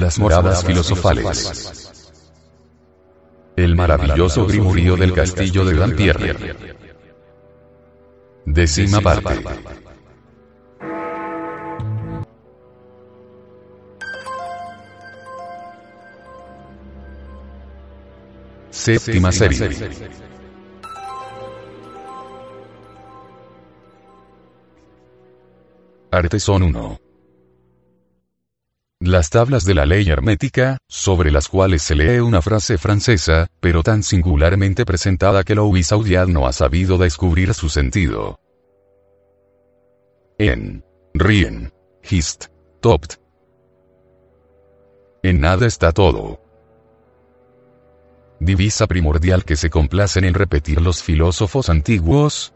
Las moradas filosofales. El maravilloso grimurío del castillo de Dampierre. Décima parte. Séptima serie. Artesón 1. Las tablas de la ley hermética, sobre las cuales se lee una frase francesa, pero tan singularmente presentada que Louis Audiard no ha sabido descubrir su sentido. En. Rien. Hist. Topt. En nada está todo. Divisa primordial que se complacen en repetir los filósofos antiguos,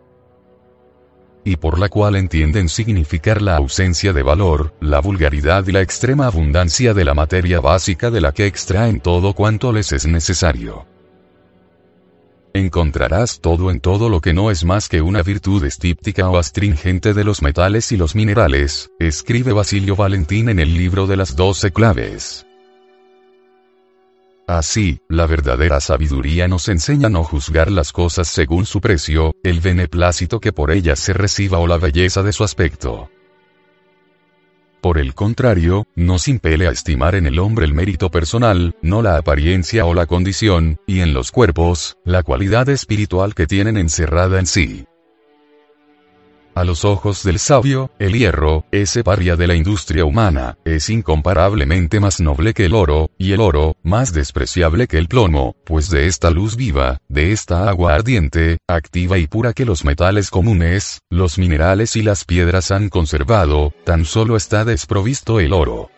y por la cual entienden significar la ausencia de valor, la vulgaridad y la extrema abundancia de la materia básica de la que extraen todo cuanto les es necesario. Encontrarás todo en todo lo que no es más que una virtud estíptica o astringente de los metales y los minerales, escribe Basilio Valentín en el libro de las doce claves. Así, la verdadera sabiduría nos enseña no juzgar las cosas según su precio, el beneplácito que por ellas se reciba o la belleza de su aspecto. Por el contrario, nos impele a estimar en el hombre el mérito personal, no la apariencia o la condición, y en los cuerpos, la cualidad espiritual que tienen encerrada en sí. A los ojos del sabio, el hierro, ese paria de la industria humana, es incomparablemente más noble que el oro, y el oro, más despreciable que el plomo, pues de esta luz viva, de esta agua ardiente, activa y pura que los metales comunes, los minerales y las piedras han conservado, tan solo está desprovisto el oro.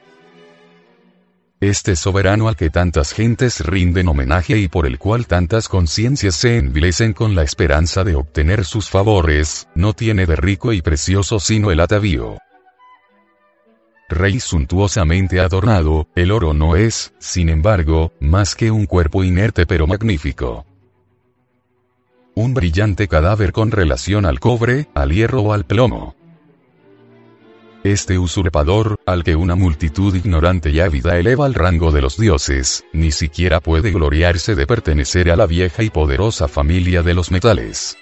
Este soberano al que tantas gentes rinden homenaje y por el cual tantas conciencias se envilecen con la esperanza de obtener sus favores, no tiene de rico y precioso sino el atavío. Rey suntuosamente adornado, el oro no es, sin embargo, más que un cuerpo inerte pero magnífico. Un brillante cadáver con relación al cobre, al hierro o al plomo. Este usurpador, al que una multitud ignorante y ávida eleva al rango de los dioses, ni siquiera puede gloriarse de pertenecer a la vieja y poderosa familia de los metales.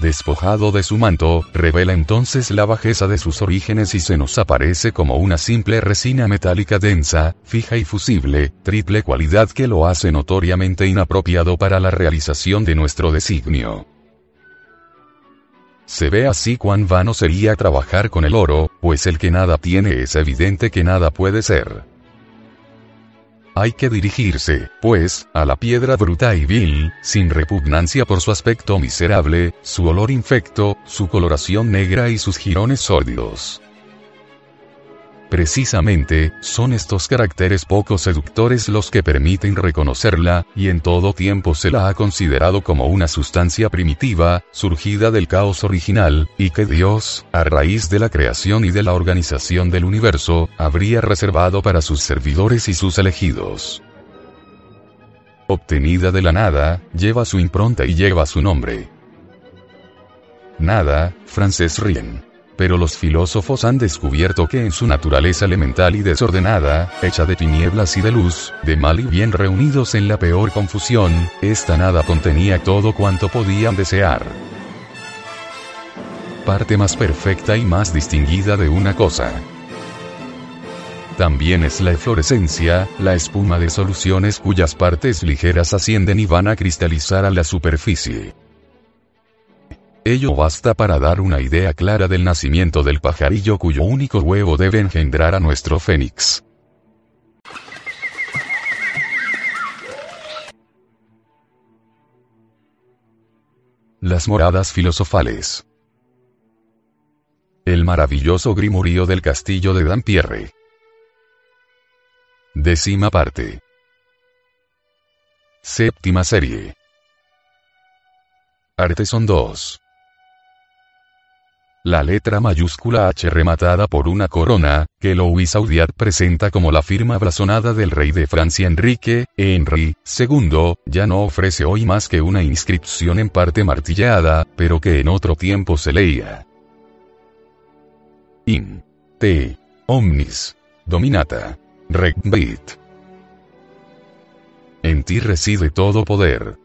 Despojado de su manto, revela entonces la bajeza de sus orígenes y se nos aparece como una simple resina metálica densa, fija y fusible, triple cualidad que lo hace notoriamente inapropiado para la realización de nuestro designio. Se ve así cuán vano sería trabajar con el oro, pues el que nada tiene es evidente que nada puede ser. Hay que dirigirse, pues, a la piedra bruta y vil, sin repugnancia por su aspecto miserable, su olor infecto, su coloración negra y sus jirones sórdidos. Precisamente, son estos caracteres poco seductores los que permiten reconocerla, y en todo tiempo se la ha considerado como una sustancia primitiva, surgida del caos original, y que Dios, a raíz de la creación y de la organización del universo, habría reservado para sus servidores y sus elegidos. Obtenida de la nada, lleva su impronta y lleva su nombre. Nada, francés Rien pero los filósofos han descubierto que en su naturaleza elemental y desordenada, hecha de tinieblas y de luz, de mal y bien reunidos en la peor confusión, esta nada contenía todo cuanto podían desear. Parte más perfecta y más distinguida de una cosa. También es la eflorescencia, la espuma de soluciones cuyas partes ligeras ascienden y van a cristalizar a la superficie. Ello basta para dar una idea clara del nacimiento del pajarillo cuyo único huevo debe engendrar a nuestro fénix. Las moradas filosofales. El maravilloso grimurío del castillo de Dampierre. Décima parte. Séptima serie. Arteson 2. La letra mayúscula H rematada por una corona, que Louis Audiard presenta como la firma blasonada del rey de Francia Enrique, Henry II, ya no ofrece hoy más que una inscripción en parte martillada, pero que en otro tiempo se leía. In. Te. Omnis. Dominata. Regbit. En ti reside todo poder.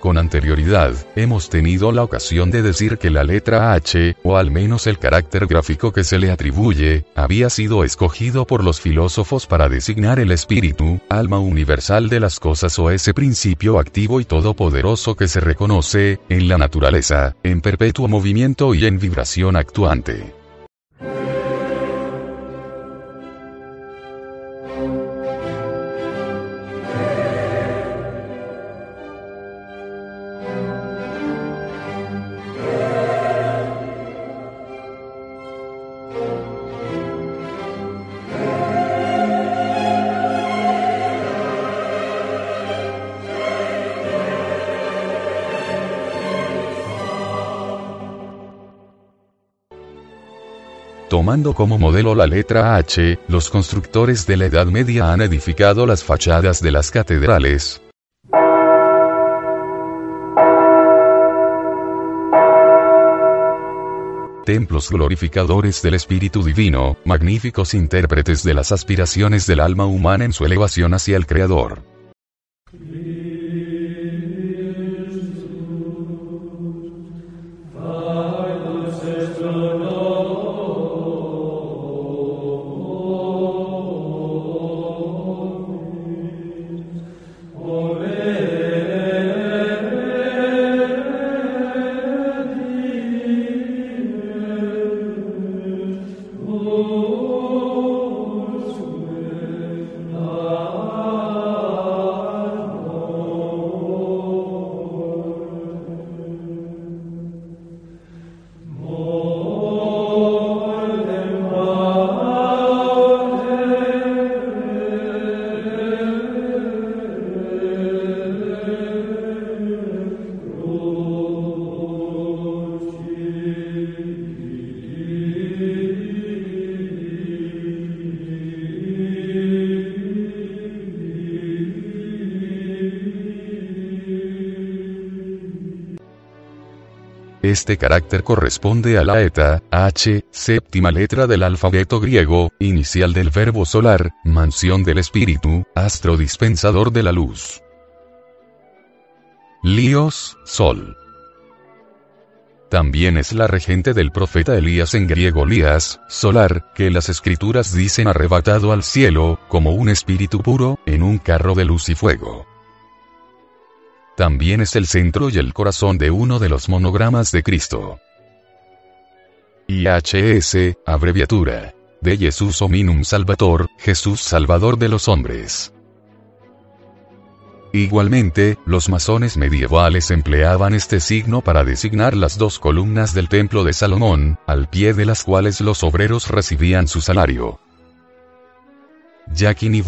Con anterioridad, hemos tenido la ocasión de decir que la letra H, o al menos el carácter gráfico que se le atribuye, había sido escogido por los filósofos para designar el espíritu, alma universal de las cosas o ese principio activo y todopoderoso que se reconoce, en la naturaleza, en perpetuo movimiento y en vibración actuante. Tomando como modelo la letra H, los constructores de la Edad Media han edificado las fachadas de las catedrales, templos glorificadores del Espíritu Divino, magníficos intérpretes de las aspiraciones del alma humana en su elevación hacia el Creador. Este carácter corresponde a la eta, H, séptima letra del alfabeto griego, inicial del verbo solar, mansión del espíritu, astro dispensador de la luz. Líos, sol. También es la regente del profeta Elías en griego Lías, solar, que las escrituras dicen arrebatado al cielo, como un espíritu puro, en un carro de luz y fuego. También es el centro y el corazón de uno de los monogramas de Cristo. IHS, abreviatura. De Jesús Hominum Salvator, Jesús Salvador de los hombres. Igualmente, los masones medievales empleaban este signo para designar las dos columnas del templo de Salomón, al pie de las cuales los obreros recibían su salario. Jackie y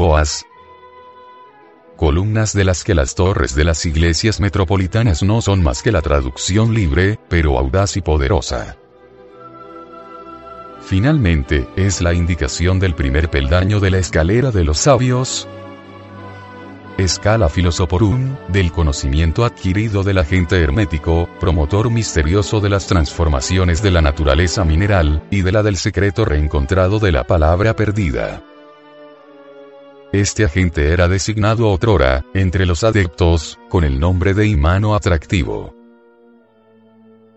columnas de las que las torres de las iglesias metropolitanas no son más que la traducción libre, pero audaz y poderosa. Finalmente, es la indicación del primer peldaño de la escalera de los sabios, escala filosoporum, del conocimiento adquirido del agente hermético, promotor misterioso de las transformaciones de la naturaleza mineral, y de la del secreto reencontrado de la palabra perdida. Este agente era designado otrora, entre los adeptos, con el nombre de imán o atractivo.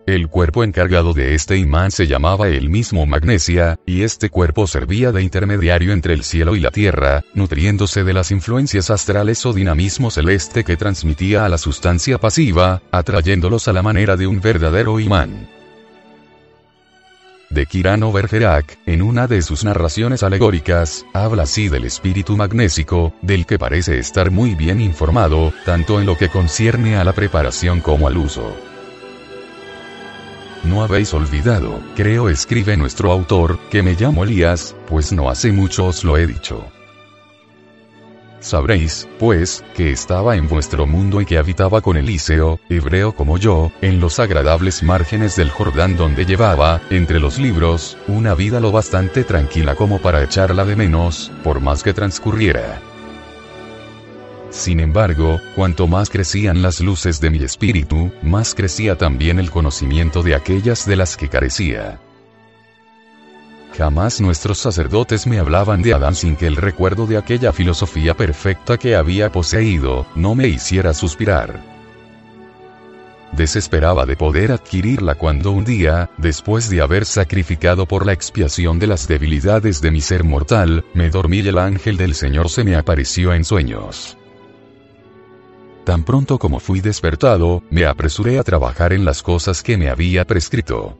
El cuerpo encargado de este imán se llamaba el mismo magnesia, y este cuerpo servía de intermediario entre el cielo y la tierra, nutriéndose de las influencias astrales o dinamismo celeste que transmitía a la sustancia pasiva, atrayéndolos a la manera de un verdadero imán de Kirano Bergerac, en una de sus narraciones alegóricas, habla así del espíritu magnésico, del que parece estar muy bien informado, tanto en lo que concierne a la preparación como al uso. No habéis olvidado, creo escribe nuestro autor, que me llamo Elías, pues no hace mucho os lo he dicho. Sabréis, pues, que estaba en vuestro mundo y que habitaba con Eliseo, hebreo como yo, en los agradables márgenes del Jordán donde llevaba, entre los libros, una vida lo bastante tranquila como para echarla de menos, por más que transcurriera. Sin embargo, cuanto más crecían las luces de mi espíritu, más crecía también el conocimiento de aquellas de las que carecía. Jamás nuestros sacerdotes me hablaban de Adán sin que el recuerdo de aquella filosofía perfecta que había poseído, no me hiciera suspirar. Desesperaba de poder adquirirla cuando un día, después de haber sacrificado por la expiación de las debilidades de mi ser mortal, me dormí y el ángel del Señor se me apareció en sueños. Tan pronto como fui despertado, me apresuré a trabajar en las cosas que me había prescrito.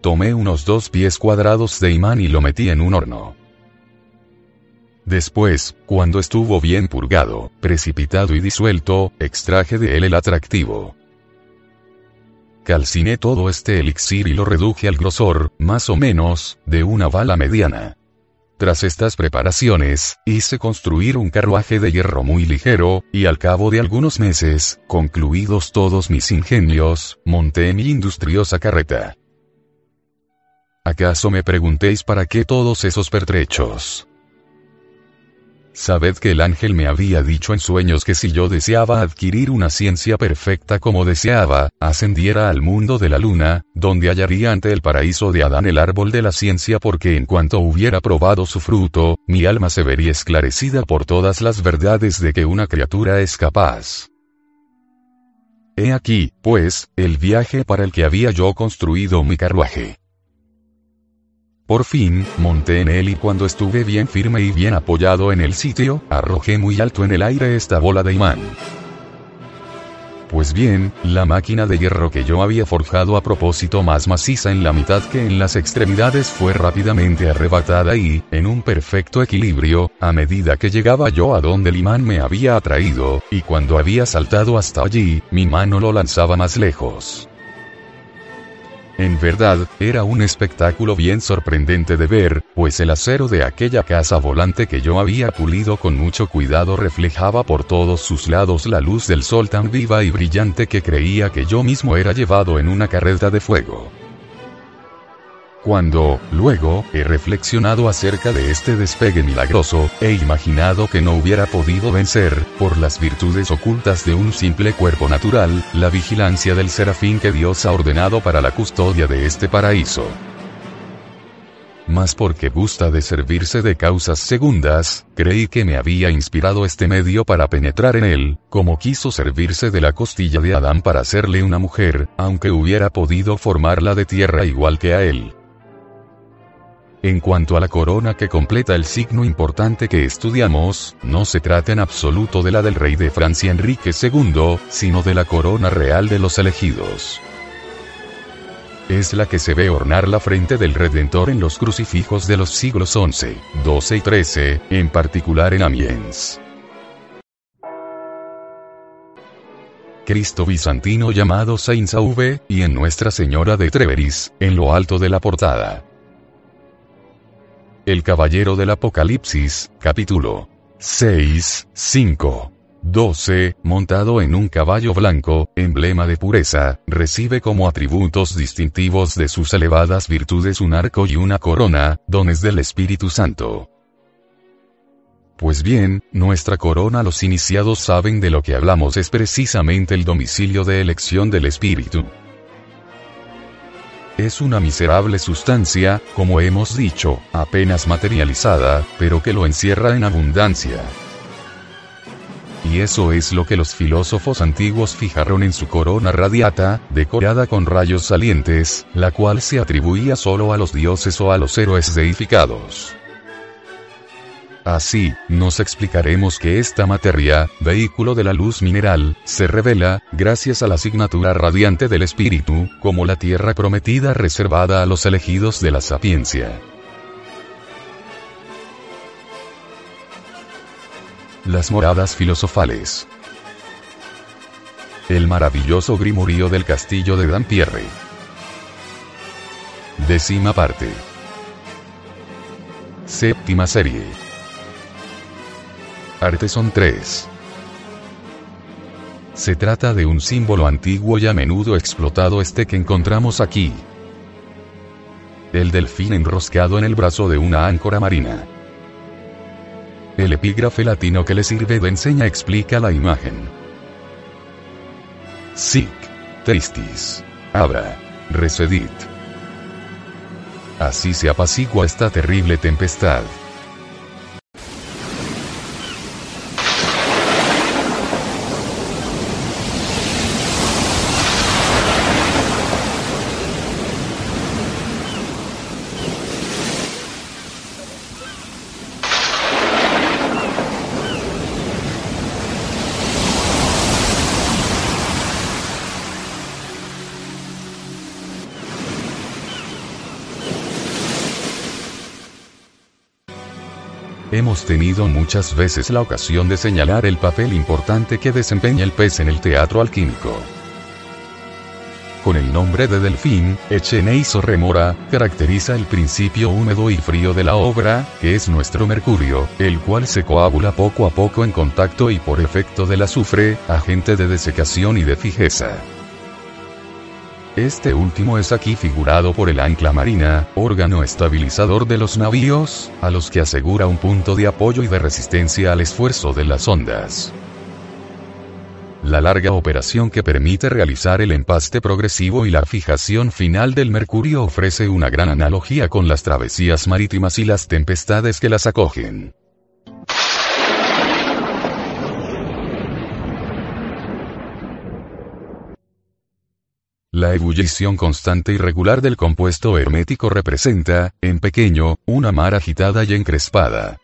Tomé unos dos pies cuadrados de imán y lo metí en un horno. Después, cuando estuvo bien purgado, precipitado y disuelto, extraje de él el atractivo. Calciné todo este elixir y lo reduje al grosor, más o menos, de una bala mediana. Tras estas preparaciones, hice construir un carruaje de hierro muy ligero, y al cabo de algunos meses, concluidos todos mis ingenios, monté mi industriosa carreta. ¿Acaso me preguntéis para qué todos esos pertrechos? Sabed que el ángel me había dicho en sueños que si yo deseaba adquirir una ciencia perfecta como deseaba, ascendiera al mundo de la luna, donde hallaría ante el paraíso de Adán el árbol de la ciencia porque en cuanto hubiera probado su fruto, mi alma se vería esclarecida por todas las verdades de que una criatura es capaz. He aquí, pues, el viaje para el que había yo construido mi carruaje. Por fin, monté en él y cuando estuve bien firme y bien apoyado en el sitio, arrojé muy alto en el aire esta bola de imán. Pues bien, la máquina de hierro que yo había forjado a propósito más maciza en la mitad que en las extremidades fue rápidamente arrebatada y, en un perfecto equilibrio, a medida que llegaba yo a donde el imán me había atraído, y cuando había saltado hasta allí, mi mano lo lanzaba más lejos. En verdad, era un espectáculo bien sorprendente de ver, pues el acero de aquella casa volante que yo había pulido con mucho cuidado reflejaba por todos sus lados la luz del sol tan viva y brillante que creía que yo mismo era llevado en una carreta de fuego. Cuando, luego, he reflexionado acerca de este despegue milagroso, he imaginado que no hubiera podido vencer, por las virtudes ocultas de un simple cuerpo natural, la vigilancia del serafín que Dios ha ordenado para la custodia de este paraíso. Mas porque gusta de servirse de causas segundas, creí que me había inspirado este medio para penetrar en él, como quiso servirse de la costilla de Adán para hacerle una mujer, aunque hubiera podido formarla de tierra igual que a él. En cuanto a la corona que completa el signo importante que estudiamos, no se trata en absoluto de la del rey de Francia Enrique II, sino de la corona real de los elegidos. Es la que se ve ornar la frente del Redentor en los crucifijos de los siglos XI, XII y XIII, en particular en Amiens. Cristo bizantino llamado Saint Sauve, y en Nuestra Señora de Treveris, en lo alto de la portada. El Caballero del Apocalipsis, capítulo 6, 5. 12, montado en un caballo blanco, emblema de pureza, recibe como atributos distintivos de sus elevadas virtudes un arco y una corona, dones del Espíritu Santo. Pues bien, nuestra corona los iniciados saben de lo que hablamos es precisamente el domicilio de elección del Espíritu. Es una miserable sustancia, como hemos dicho, apenas materializada, pero que lo encierra en abundancia. Y eso es lo que los filósofos antiguos fijaron en su corona radiata, decorada con rayos salientes, la cual se atribuía solo a los dioses o a los héroes deificados. Así, nos explicaremos que esta materia, vehículo de la luz mineral, se revela, gracias a la asignatura radiante del espíritu, como la tierra prometida reservada a los elegidos de la sapiencia. Las moradas filosofales. El maravilloso grimorío del castillo de Dampierre. Décima parte. Séptima serie. Arteson 3. Se trata de un símbolo antiguo y a menudo explotado este que encontramos aquí. El delfín enroscado en el brazo de una áncora marina. El epígrafe latino que le sirve de enseña explica la imagen. Sic, testis, abra, recedit. así se apacigua esta terrible tempestad. Hemos tenido muchas veces la ocasión de señalar el papel importante que desempeña el pez en el teatro alquímico. Con el nombre de delfín, Echeneiso remora, caracteriza el principio húmedo y frío de la obra, que es nuestro mercurio, el cual se coagula poco a poco en contacto y por efecto del azufre, agente de desecación y de fijeza. Este último es aquí figurado por el ancla marina, órgano estabilizador de los navíos, a los que asegura un punto de apoyo y de resistencia al esfuerzo de las ondas. La larga operación que permite realizar el empaste progresivo y la fijación final del mercurio ofrece una gran analogía con las travesías marítimas y las tempestades que las acogen. La ebullición constante y regular del compuesto hermético representa, en pequeño, una mar agitada y encrespada.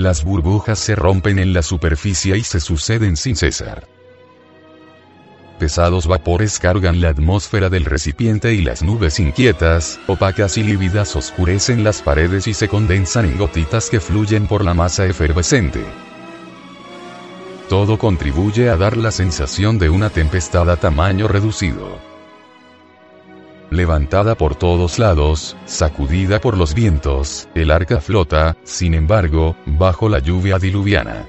Las burbujas se rompen en la superficie y se suceden sin cesar. Pesados vapores cargan la atmósfera del recipiente y las nubes inquietas, opacas y lívidas oscurecen las paredes y se condensan en gotitas que fluyen por la masa efervescente. Todo contribuye a dar la sensación de una tempestad a tamaño reducido levantada por todos lados, sacudida por los vientos, el arca flota, sin embargo, bajo la lluvia diluviana.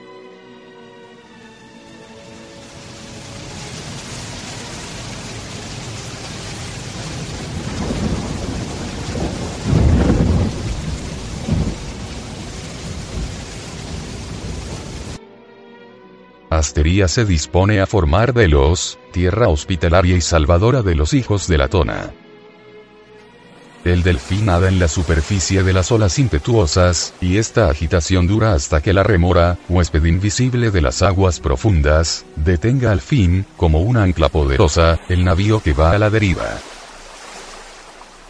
Astería se dispone a formar Delos, tierra hospitalaria y salvadora de los hijos de la Tona. El delfín nada en la superficie de las olas impetuosas, y esta agitación dura hasta que la remora, huésped invisible de las aguas profundas, detenga al fin, como una ancla poderosa, el navío que va a la deriva.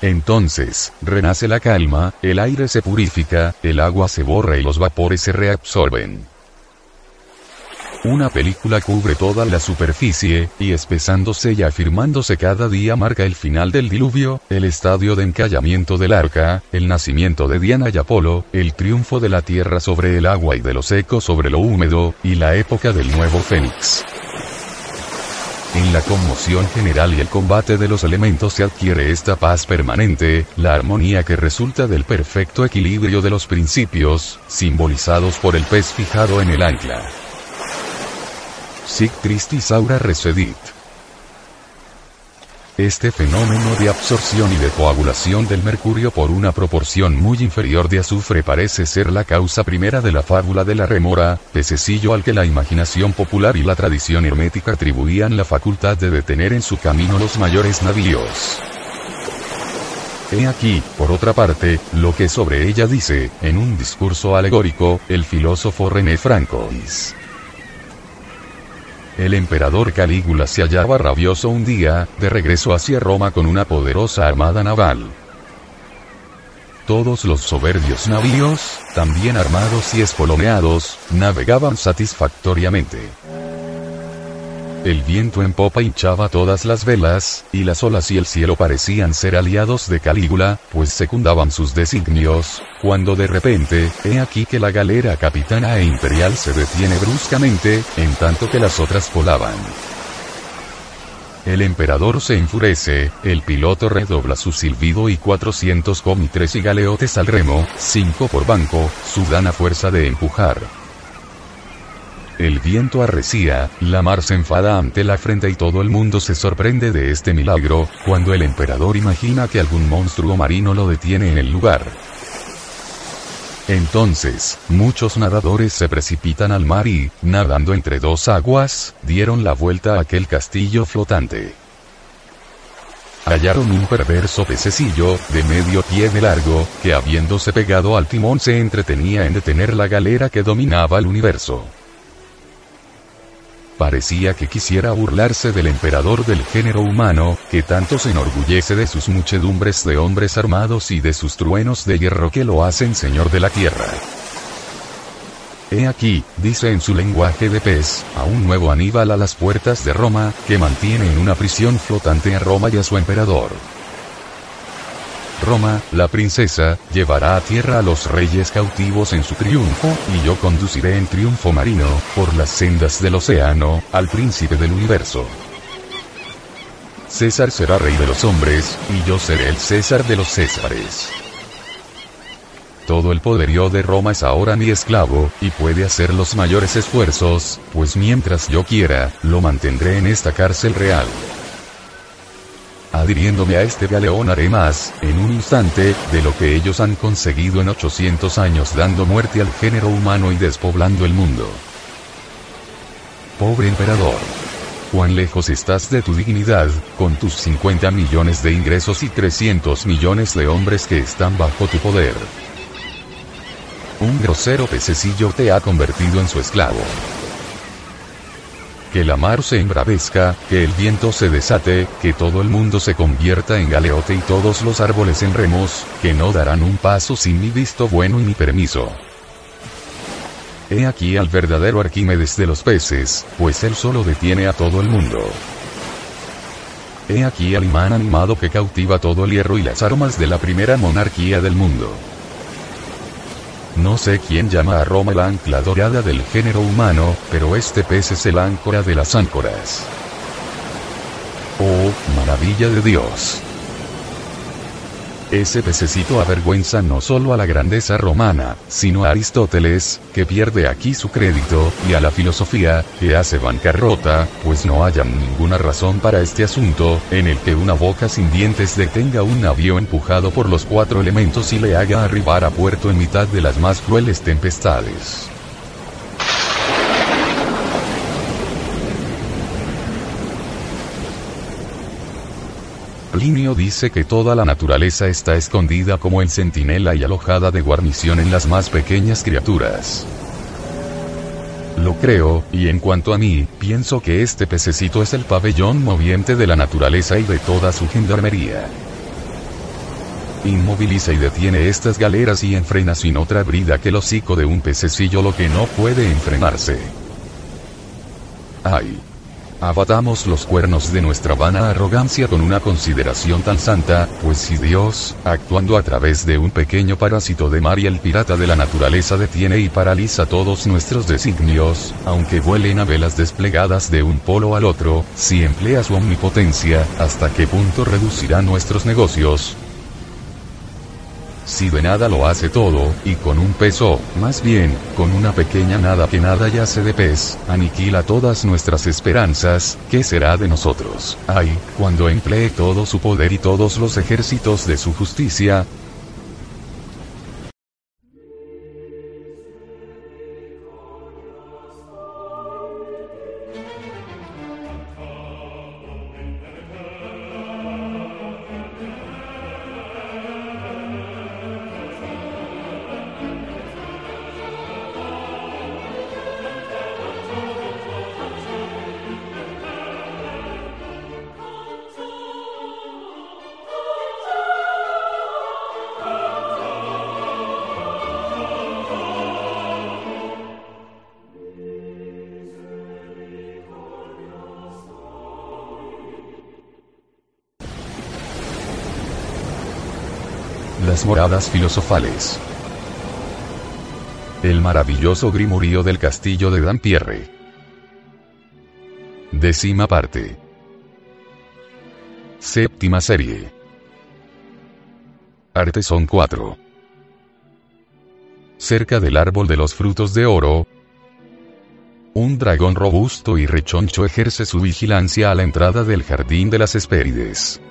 Entonces, renace la calma, el aire se purifica, el agua se borra y los vapores se reabsorben. Una película cubre toda la superficie, y espesándose y afirmándose cada día marca el final del diluvio, el estadio de encallamiento del arca, el nacimiento de Diana y Apolo, el triunfo de la tierra sobre el agua y de lo seco sobre lo húmedo, y la época del nuevo Fénix. En la conmoción general y el combate de los elementos se adquiere esta paz permanente, la armonía que resulta del perfecto equilibrio de los principios, simbolizados por el pez fijado en el ancla. Sic tristis aura resedit. Este fenómeno de absorción y de coagulación del mercurio por una proporción muy inferior de azufre parece ser la causa primera de la fábula de la remora, pececillo al que la imaginación popular y la tradición hermética atribuían la facultad de detener en su camino los mayores navíos. He aquí, por otra parte, lo que sobre ella dice, en un discurso alegórico, el filósofo René Francois. El emperador Calígula se hallaba rabioso un día, de regreso hacia Roma con una poderosa armada naval. Todos los soberbios navíos, también armados y espoloneados, navegaban satisfactoriamente. El viento en popa hinchaba todas las velas, y las olas y el cielo parecían ser aliados de Calígula, pues secundaban sus designios, cuando de repente, he aquí que la galera capitana e imperial se detiene bruscamente, en tanto que las otras volaban. El emperador se enfurece, el piloto redobla su silbido y 400 comitres y galeotes al remo, 5 por banco, sudan a fuerza de empujar. El viento arrecía, la mar se enfada ante la frente y todo el mundo se sorprende de este milagro, cuando el emperador imagina que algún monstruo marino lo detiene en el lugar. Entonces, muchos nadadores se precipitan al mar y, nadando entre dos aguas, dieron la vuelta a aquel castillo flotante. Hallaron un perverso pececillo, de medio pie de largo, que habiéndose pegado al timón se entretenía en detener la galera que dominaba el universo. Parecía que quisiera burlarse del emperador del género humano, que tanto se enorgullece de sus muchedumbres de hombres armados y de sus truenos de hierro que lo hacen señor de la tierra. He aquí, dice en su lenguaje de pez, a un nuevo Aníbal a las puertas de Roma, que mantiene en una prisión flotante a Roma y a su emperador. Roma, la princesa, llevará a tierra a los reyes cautivos en su triunfo, y yo conduciré en triunfo marino, por las sendas del océano, al príncipe del universo. César será rey de los hombres, y yo seré el César de los Césares. Todo el poderío de Roma es ahora mi esclavo, y puede hacer los mayores esfuerzos, pues mientras yo quiera, lo mantendré en esta cárcel real. Adhiriéndome a este galeón haré más, en un instante, de lo que ellos han conseguido en 800 años dando muerte al género humano y despoblando el mundo. Pobre emperador. Cuán lejos estás de tu dignidad, con tus 50 millones de ingresos y 300 millones de hombres que están bajo tu poder. Un grosero pececillo te ha convertido en su esclavo que la mar se embravezca, que el viento se desate, que todo el mundo se convierta en galeote y todos los árboles en remos, que no darán un paso sin mi visto bueno y mi permiso. He aquí al verdadero Arquímedes de los peces, pues él solo detiene a todo el mundo. He aquí al imán animado que cautiva todo el hierro y las armas de la primera monarquía del mundo. No sé quién llama a Roma la ancla dorada del género humano, pero este pez es el áncora de las áncoras. Oh, maravilla de Dios. Ese pececito avergüenza no solo a la grandeza romana, sino a Aristóteles, que pierde aquí su crédito, y a la filosofía, que hace bancarrota, pues no hayan ninguna razón para este asunto, en el que una boca sin dientes detenga un navío empujado por los cuatro elementos y le haga arribar a puerto en mitad de las más crueles tempestades. Plinio dice que toda la naturaleza está escondida como el centinela y alojada de guarnición en las más pequeñas criaturas. Lo creo, y en cuanto a mí, pienso que este pececito es el pabellón moviente de la naturaleza y de toda su gendarmería. Inmoviliza y detiene estas galeras y enfrena sin otra brida que el hocico de un pececillo lo que no puede enfrenarse. ¡Ay! Abatamos los cuernos de nuestra vana arrogancia con una consideración tan santa, pues si Dios, actuando a través de un pequeño parásito de mar y el pirata de la naturaleza detiene y paraliza todos nuestros designios, aunque vuelen a velas desplegadas de un polo al otro, si emplea su omnipotencia, ¿hasta qué punto reducirá nuestros negocios? Si de nada lo hace todo, y con un peso, más bien, con una pequeña nada que nada yace de pez, aniquila todas nuestras esperanzas, ¿qué será de nosotros? Ay, cuando emplee todo su poder y todos los ejércitos de su justicia, Moradas filosofales. El maravilloso grimorío del castillo de Dampierre. Décima parte. Séptima serie. Artesón 4. Cerca del árbol de los frutos de oro. Un dragón robusto y rechoncho ejerce su vigilancia a la entrada del jardín de las Hespérides.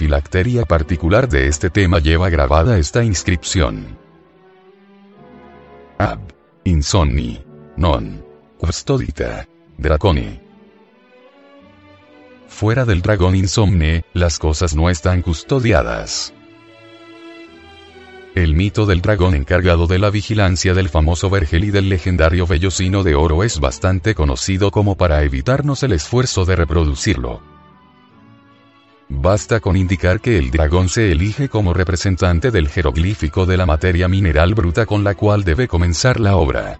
Filacteria particular de este tema lleva grabada esta inscripción. Ab. Insomni. Non. Custodita. Draconi. Fuera del dragón insomne, las cosas no están custodiadas. El mito del dragón encargado de la vigilancia del famoso vergel y del legendario vellocino de oro es bastante conocido como para evitarnos el esfuerzo de reproducirlo. Basta con indicar que el dragón se elige como representante del jeroglífico de la materia mineral bruta con la cual debe comenzar la obra.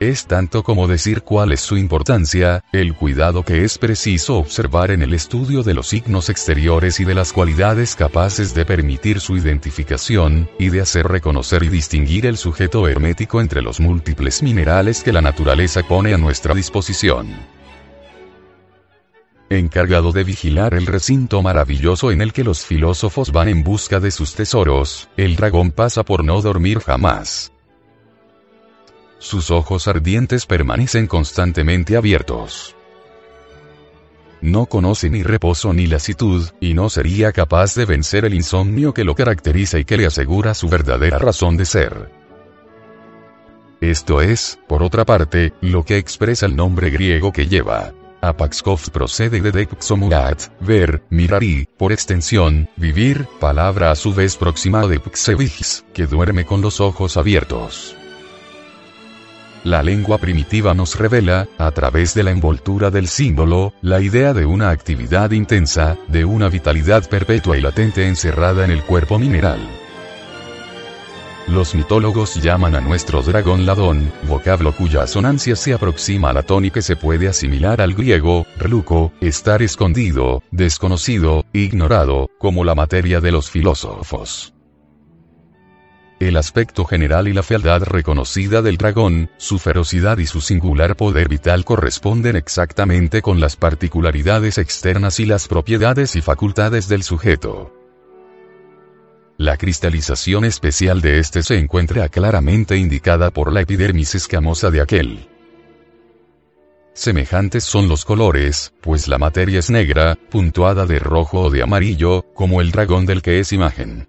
Es tanto como decir cuál es su importancia, el cuidado que es preciso observar en el estudio de los signos exteriores y de las cualidades capaces de permitir su identificación, y de hacer reconocer y distinguir el sujeto hermético entre los múltiples minerales que la naturaleza pone a nuestra disposición encargado de vigilar el recinto maravilloso en el que los filósofos van en busca de sus tesoros, el dragón pasa por no dormir jamás. Sus ojos ardientes permanecen constantemente abiertos. No conoce ni reposo ni lasitud, y no sería capaz de vencer el insomnio que lo caracteriza y que le asegura su verdadera razón de ser. Esto es, por otra parte, lo que expresa el nombre griego que lleva. Apaxkov procede de Dexomurat, ver, mirar y, por extensión, vivir, palabra a su vez próxima de Pxevigis, que duerme con los ojos abiertos. La lengua primitiva nos revela, a través de la envoltura del símbolo, la idea de una actividad intensa, de una vitalidad perpetua y latente encerrada en el cuerpo mineral. Los mitólogos llaman a nuestro dragón ladón, vocablo cuya asonancia se aproxima a la tónica que se puede asimilar al griego, reluco, estar escondido, desconocido, ignorado, como la materia de los filósofos. El aspecto general y la fealdad reconocida del dragón, su ferocidad y su singular poder vital corresponden exactamente con las particularidades externas y las propiedades y facultades del sujeto. La cristalización especial de este se encuentra claramente indicada por la epidermis escamosa de aquel. Semejantes son los colores, pues la materia es negra, puntuada de rojo o de amarillo, como el dragón del que es imagen.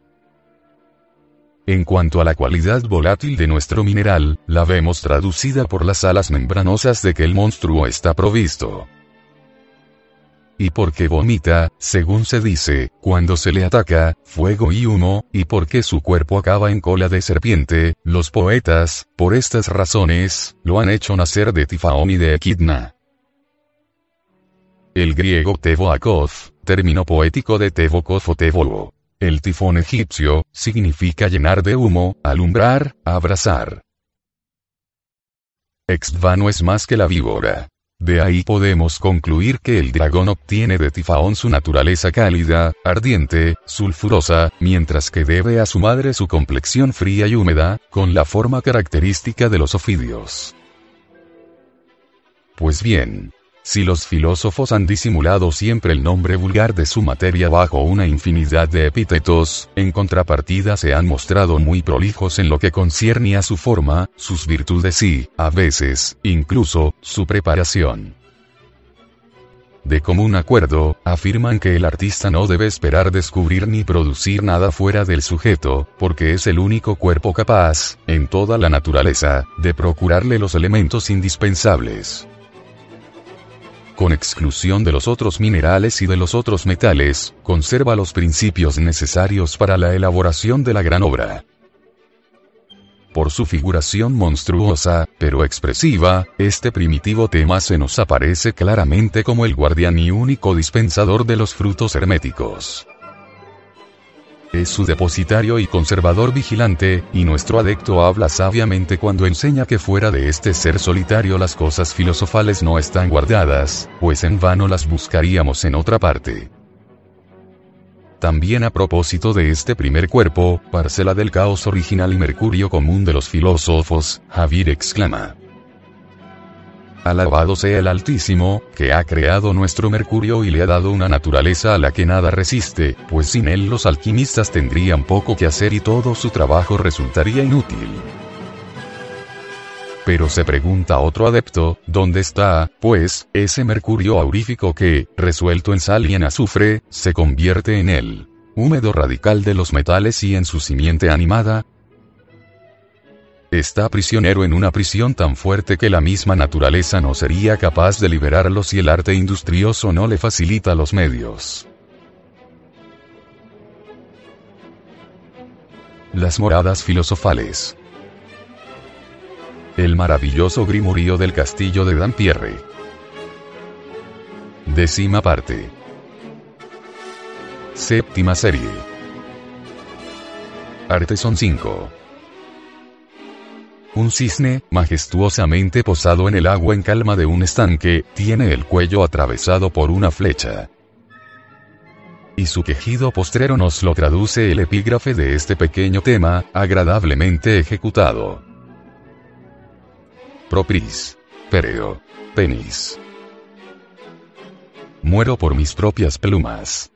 En cuanto a la cualidad volátil de nuestro mineral, la vemos traducida por las alas membranosas de que el monstruo está provisto y porque vomita, según se dice, cuando se le ataca, fuego y humo, y porque su cuerpo acaba en cola de serpiente, los poetas, por estas razones, lo han hecho nacer de Tifaón y de Equidna. El griego Tevoakov, término poético de Tevokov o Tevolo. El tifón egipcio, significa llenar de humo, alumbrar, abrazar. Exva no es más que la víbora. De ahí podemos concluir que el dragón obtiene de Tifaón su naturaleza cálida, ardiente, sulfurosa, mientras que debe a su madre su complexión fría y húmeda, con la forma característica de los ofidios. Pues bien, si los filósofos han disimulado siempre el nombre vulgar de su materia bajo una infinidad de epítetos, en contrapartida se han mostrado muy prolijos en lo que concierne a su forma, sus virtudes y, a veces, incluso, su preparación. De común acuerdo, afirman que el artista no debe esperar descubrir ni producir nada fuera del sujeto, porque es el único cuerpo capaz, en toda la naturaleza, de procurarle los elementos indispensables con exclusión de los otros minerales y de los otros metales, conserva los principios necesarios para la elaboración de la gran obra. Por su figuración monstruosa, pero expresiva, este primitivo tema se nos aparece claramente como el guardián y único dispensador de los frutos herméticos es su depositario y conservador vigilante, y nuestro adecto habla sabiamente cuando enseña que fuera de este ser solitario las cosas filosofales no están guardadas, pues en vano las buscaríamos en otra parte. También a propósito de este primer cuerpo, parcela del caos original y mercurio común de los filósofos, Javier exclama. Alabado sea el Altísimo, que ha creado nuestro Mercurio y le ha dado una naturaleza a la que nada resiste, pues sin él los alquimistas tendrían poco que hacer y todo su trabajo resultaría inútil. Pero se pregunta otro adepto, ¿dónde está, pues, ese mercurio aurífico que, resuelto en sal y en azufre, se convierte en el húmedo radical de los metales y en su simiente animada? Está prisionero en una prisión tan fuerte que la misma naturaleza no sería capaz de liberarlo si el arte industrioso no le facilita los medios. Las moradas filosofales. El maravilloso Grimurío del castillo de Dampierre. Décima parte. Séptima serie. Arteson 5. Un cisne, majestuosamente posado en el agua en calma de un estanque, tiene el cuello atravesado por una flecha. Y su quejido postrero nos lo traduce el epígrafe de este pequeño tema, agradablemente ejecutado. Propris. Pereo. Penis. Muero por mis propias plumas.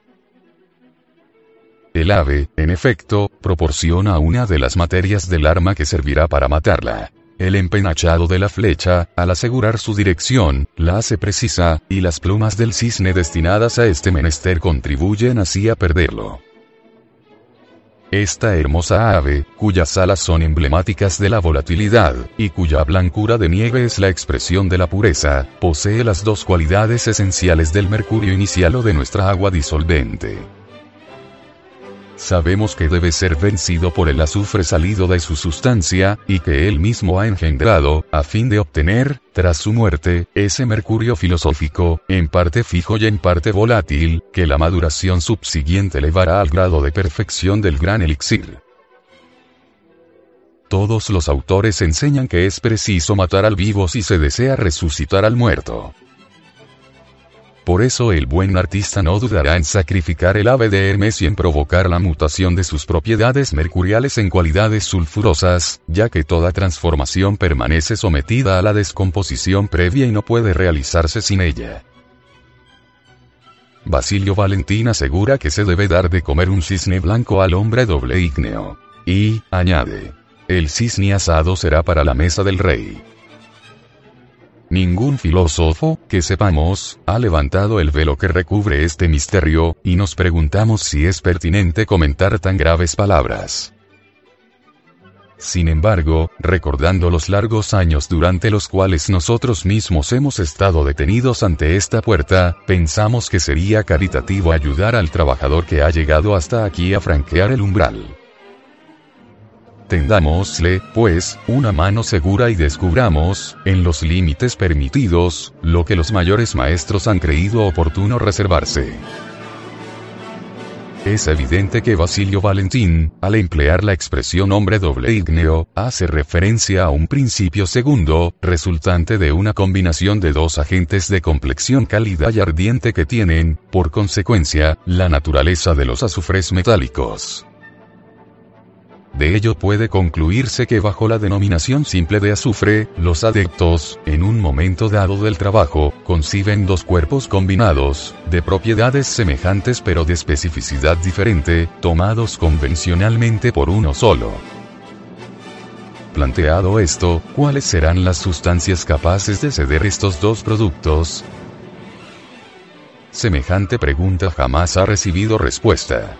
El ave, en efecto, proporciona una de las materias del arma que servirá para matarla. El empenachado de la flecha, al asegurar su dirección, la hace precisa, y las plumas del cisne destinadas a este menester contribuyen así a perderlo. Esta hermosa ave, cuyas alas son emblemáticas de la volatilidad, y cuya blancura de nieve es la expresión de la pureza, posee las dos cualidades esenciales del mercurio inicial o de nuestra agua disolvente sabemos que debe ser vencido por el azufre salido de su sustancia, y que él mismo ha engendrado, a fin de obtener, tras su muerte, ese mercurio filosófico, en parte fijo y en parte volátil, que la maduración subsiguiente elevará al grado de perfección del gran elixir. Todos los autores enseñan que es preciso matar al vivo si se desea resucitar al muerto. Por eso el buen artista no dudará en sacrificar el ave de Hermes y en provocar la mutación de sus propiedades mercuriales en cualidades sulfurosas, ya que toda transformación permanece sometida a la descomposición previa y no puede realizarse sin ella. Basilio Valentín asegura que se debe dar de comer un cisne blanco al hombre doble ígneo. Y, añade, el cisne asado será para la mesa del rey. Ningún filósofo, que sepamos, ha levantado el velo que recubre este misterio, y nos preguntamos si es pertinente comentar tan graves palabras. Sin embargo, recordando los largos años durante los cuales nosotros mismos hemos estado detenidos ante esta puerta, pensamos que sería caritativo ayudar al trabajador que ha llegado hasta aquí a franquear el umbral. Tendámosle, pues, una mano segura y descubramos, en los límites permitidos, lo que los mayores maestros han creído oportuno reservarse. Es evidente que Basilio Valentín, al emplear la expresión hombre doble ígneo, hace referencia a un principio segundo, resultante de una combinación de dos agentes de complexión cálida y ardiente que tienen, por consecuencia, la naturaleza de los azufres metálicos. De ello puede concluirse que bajo la denominación simple de azufre, los adeptos, en un momento dado del trabajo, conciben dos cuerpos combinados, de propiedades semejantes pero de especificidad diferente, tomados convencionalmente por uno solo. Planteado esto, ¿cuáles serán las sustancias capaces de ceder estos dos productos? Semejante pregunta jamás ha recibido respuesta.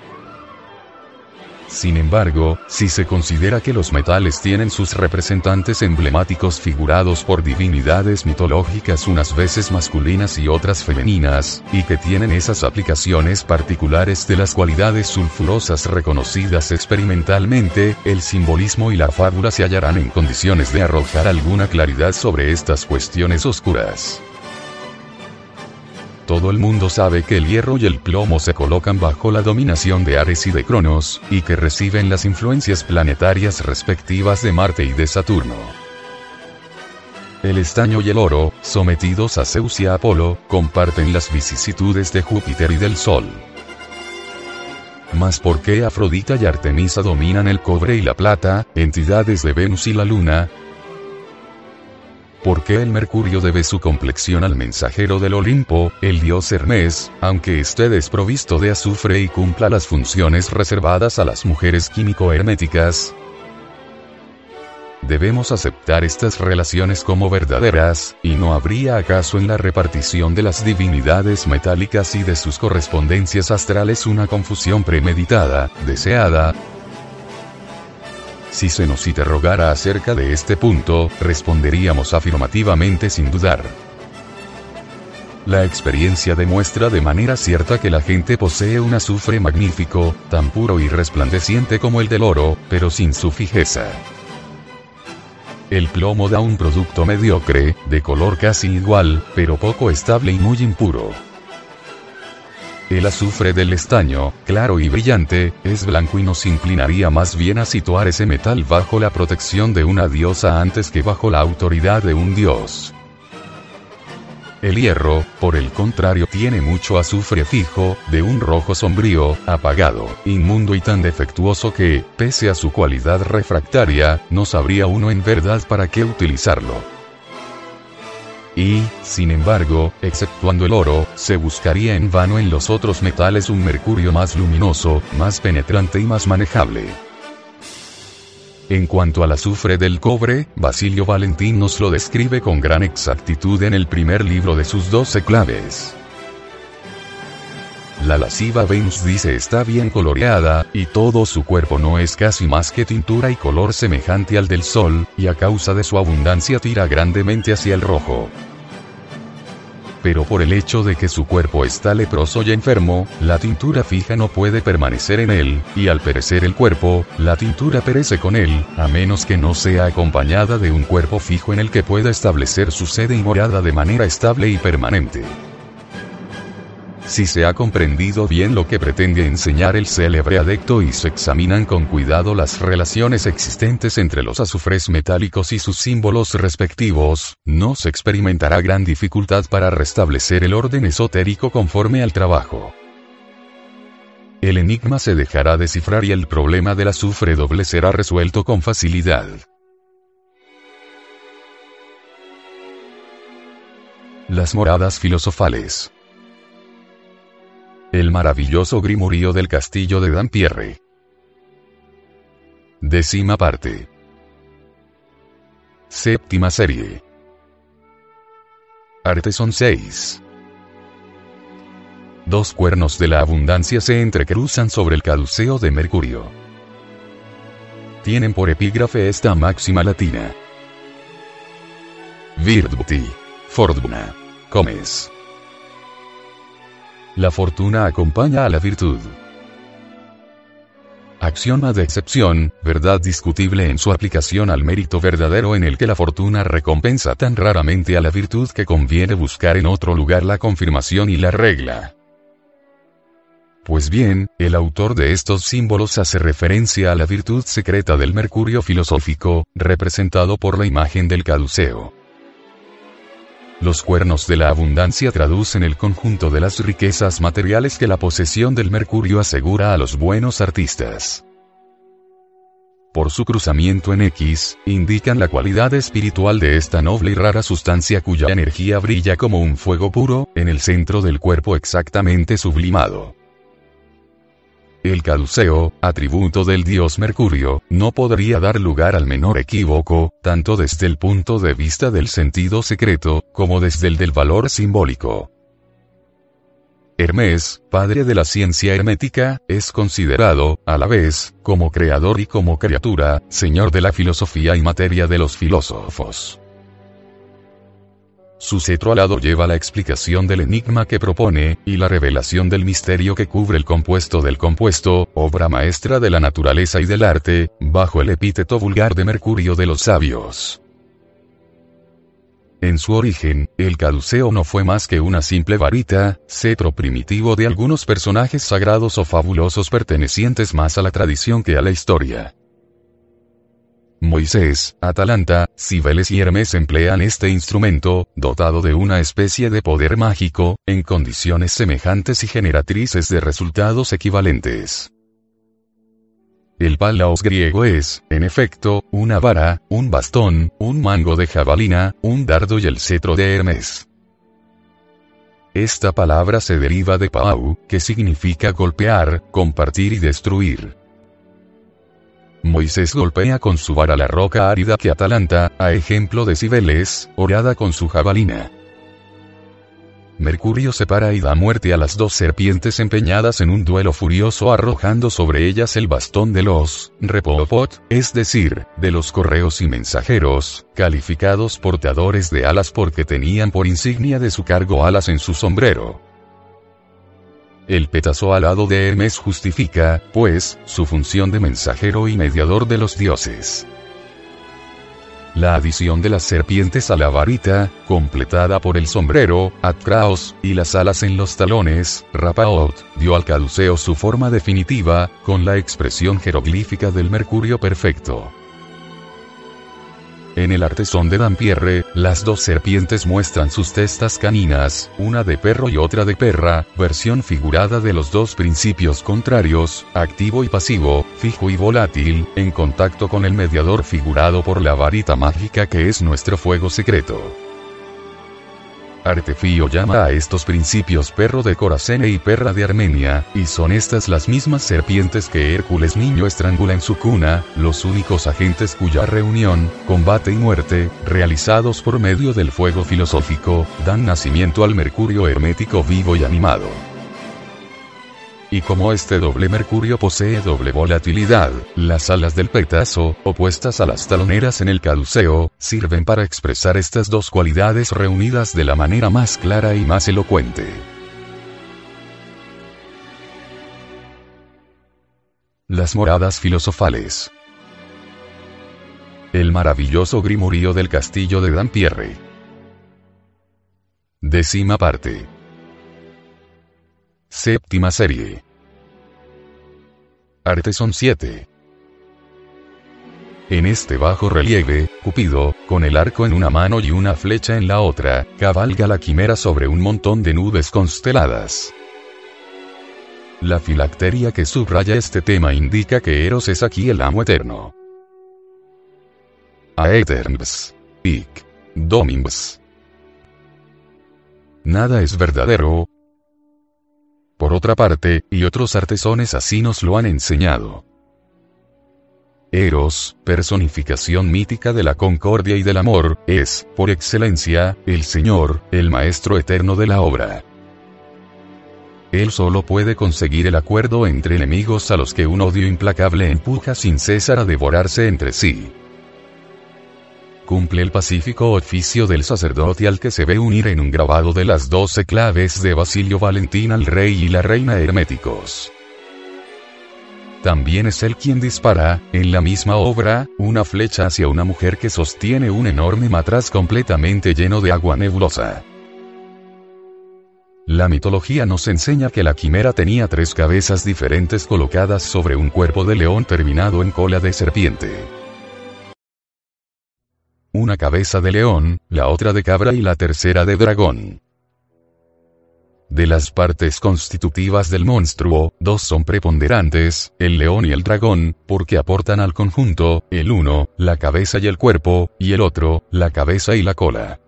Sin embargo, si se considera que los metales tienen sus representantes emblemáticos figurados por divinidades mitológicas unas veces masculinas y otras femeninas, y que tienen esas aplicaciones particulares de las cualidades sulfurosas reconocidas experimentalmente, el simbolismo y la fábula se hallarán en condiciones de arrojar alguna claridad sobre estas cuestiones oscuras. Todo el mundo sabe que el hierro y el plomo se colocan bajo la dominación de Ares y de Cronos, y que reciben las influencias planetarias respectivas de Marte y de Saturno. El estaño y el oro, sometidos a Zeus y a Apolo, comparten las vicisitudes de Júpiter y del Sol. Mas ¿por qué Afrodita y Artemisa dominan el cobre y la plata, entidades de Venus y la Luna? ¿Por qué el mercurio debe su complexión al mensajero del Olimpo, el dios Hermes, aunque esté desprovisto de azufre y cumpla las funciones reservadas a las mujeres químico-herméticas? Debemos aceptar estas relaciones como verdaderas, y no habría acaso en la repartición de las divinidades metálicas y de sus correspondencias astrales una confusión premeditada, deseada, si se nos interrogara acerca de este punto, responderíamos afirmativamente sin dudar. La experiencia demuestra de manera cierta que la gente posee un azufre magnífico, tan puro y resplandeciente como el del oro, pero sin su fijeza. El plomo da un producto mediocre, de color casi igual, pero poco estable y muy impuro. El azufre del estaño, claro y brillante, es blanco y nos inclinaría más bien a situar ese metal bajo la protección de una diosa antes que bajo la autoridad de un dios. El hierro, por el contrario, tiene mucho azufre fijo, de un rojo sombrío, apagado, inmundo y tan defectuoso que, pese a su cualidad refractaria, no sabría uno en verdad para qué utilizarlo. Y, sin embargo, exceptuando el oro, se buscaría en vano en los otros metales un mercurio más luminoso, más penetrante y más manejable. En cuanto al azufre del cobre, Basilio Valentín nos lo describe con gran exactitud en el primer libro de sus doce claves. La lasciva Venus dice está bien coloreada, y todo su cuerpo no es casi más que tintura y color semejante al del sol, y a causa de su abundancia tira grandemente hacia el rojo pero por el hecho de que su cuerpo está leproso y enfermo, la tintura fija no puede permanecer en él, y al perecer el cuerpo, la tintura perece con él, a menos que no sea acompañada de un cuerpo fijo en el que pueda establecer su sede y morada de manera estable y permanente. Si se ha comprendido bien lo que pretende enseñar el célebre adecto y se examinan con cuidado las relaciones existentes entre los azufres metálicos y sus símbolos respectivos, no se experimentará gran dificultad para restablecer el orden esotérico conforme al trabajo. El enigma se dejará descifrar y el problema del azufre doble será resuelto con facilidad. Las moradas filosofales. El maravilloso Grimurío del castillo de Dampierre. Décima parte. Séptima serie. Arteson 6. Dos cuernos de la abundancia se entrecruzan sobre el caduceo de Mercurio. Tienen por epígrafe esta máxima latina. Virtuti. Fortuna. Comes. La fortuna acompaña a la virtud. Axioma de excepción, verdad discutible en su aplicación al mérito verdadero en el que la fortuna recompensa tan raramente a la virtud que conviene buscar en otro lugar la confirmación y la regla. Pues bien, el autor de estos símbolos hace referencia a la virtud secreta del mercurio filosófico, representado por la imagen del caduceo. Los cuernos de la abundancia traducen el conjunto de las riquezas materiales que la posesión del mercurio asegura a los buenos artistas. Por su cruzamiento en X, indican la cualidad espiritual de esta noble y rara sustancia cuya energía brilla como un fuego puro, en el centro del cuerpo exactamente sublimado. El caduceo, atributo del dios Mercurio, no podría dar lugar al menor equívoco, tanto desde el punto de vista del sentido secreto, como desde el del valor simbólico. Hermes, padre de la ciencia hermética, es considerado, a la vez, como creador y como criatura, señor de la filosofía y materia de los filósofos. Su cetro alado lleva la explicación del enigma que propone, y la revelación del misterio que cubre el compuesto del compuesto, obra maestra de la naturaleza y del arte, bajo el epíteto vulgar de Mercurio de los sabios. En su origen, el caduceo no fue más que una simple varita, cetro primitivo de algunos personajes sagrados o fabulosos pertenecientes más a la tradición que a la historia. Moisés, Atalanta, Cibeles y Hermes emplean este instrumento, dotado de una especie de poder mágico, en condiciones semejantes y generatrices de resultados equivalentes. El palaos griego es, en efecto, una vara, un bastón, un mango de jabalina, un dardo y el cetro de Hermes. Esta palabra se deriva de pau, que significa golpear, compartir y destruir. Moisés golpea con su vara la roca árida que Atalanta, a ejemplo de Cibeles, orada con su jabalina. Mercurio separa y da muerte a las dos serpientes empeñadas en un duelo furioso arrojando sobre ellas el bastón de los repopot, es decir, de los correos y mensajeros, calificados portadores de alas porque tenían por insignia de su cargo alas en su sombrero. El petazo alado de Hermes justifica, pues, su función de mensajero y mediador de los dioses. La adición de las serpientes a la varita, completada por el sombrero, Atkraos, y las alas en los talones, Rapaot, dio al caduceo su forma definitiva, con la expresión jeroglífica del mercurio perfecto. En el artesón de Dampierre, las dos serpientes muestran sus testas caninas, una de perro y otra de perra, versión figurada de los dos principios contrarios, activo y pasivo, fijo y volátil, en contacto con el mediador figurado por la varita mágica que es nuestro fuego secreto. Artefío llama a estos principios perro de Coracene y perra de Armenia, y son estas las mismas serpientes que Hércules niño estrangula en su cuna, los únicos agentes cuya reunión, combate y muerte, realizados por medio del fuego filosófico, dan nacimiento al mercurio hermético vivo y animado. Y como este doble mercurio posee doble volatilidad, las alas del petazo, opuestas a las taloneras en el caduceo, sirven para expresar estas dos cualidades reunidas de la manera más clara y más elocuente. Las moradas filosofales. El maravilloso grimorío del castillo de Dampierre. Décima parte. Séptima serie. Arteson 7. En este bajo relieve, Cupido, con el arco en una mano y una flecha en la otra, cabalga la quimera sobre un montón de nubes consteladas. La filacteria que subraya este tema indica que Eros es aquí el amo eterno. Aeterns. Ic. Domims. Nada es verdadero, por otra parte, y otros artesones así nos lo han enseñado. Eros, personificación mítica de la concordia y del amor, es, por excelencia, el Señor, el Maestro eterno de la obra. Él solo puede conseguir el acuerdo entre enemigos a los que un odio implacable empuja sin cesar a devorarse entre sí cumple el pacífico oficio del sacerdote al que se ve unir en un grabado de las doce claves de Basilio Valentín al rey y la reina herméticos. También es él quien dispara, en la misma obra, una flecha hacia una mujer que sostiene un enorme matraz completamente lleno de agua nebulosa. La mitología nos enseña que la quimera tenía tres cabezas diferentes colocadas sobre un cuerpo de león terminado en cola de serpiente una cabeza de león, la otra de cabra y la tercera de dragón. De las partes constitutivas del monstruo, dos son preponderantes, el león y el dragón, porque aportan al conjunto, el uno, la cabeza y el cuerpo, y el otro, la cabeza y la cola.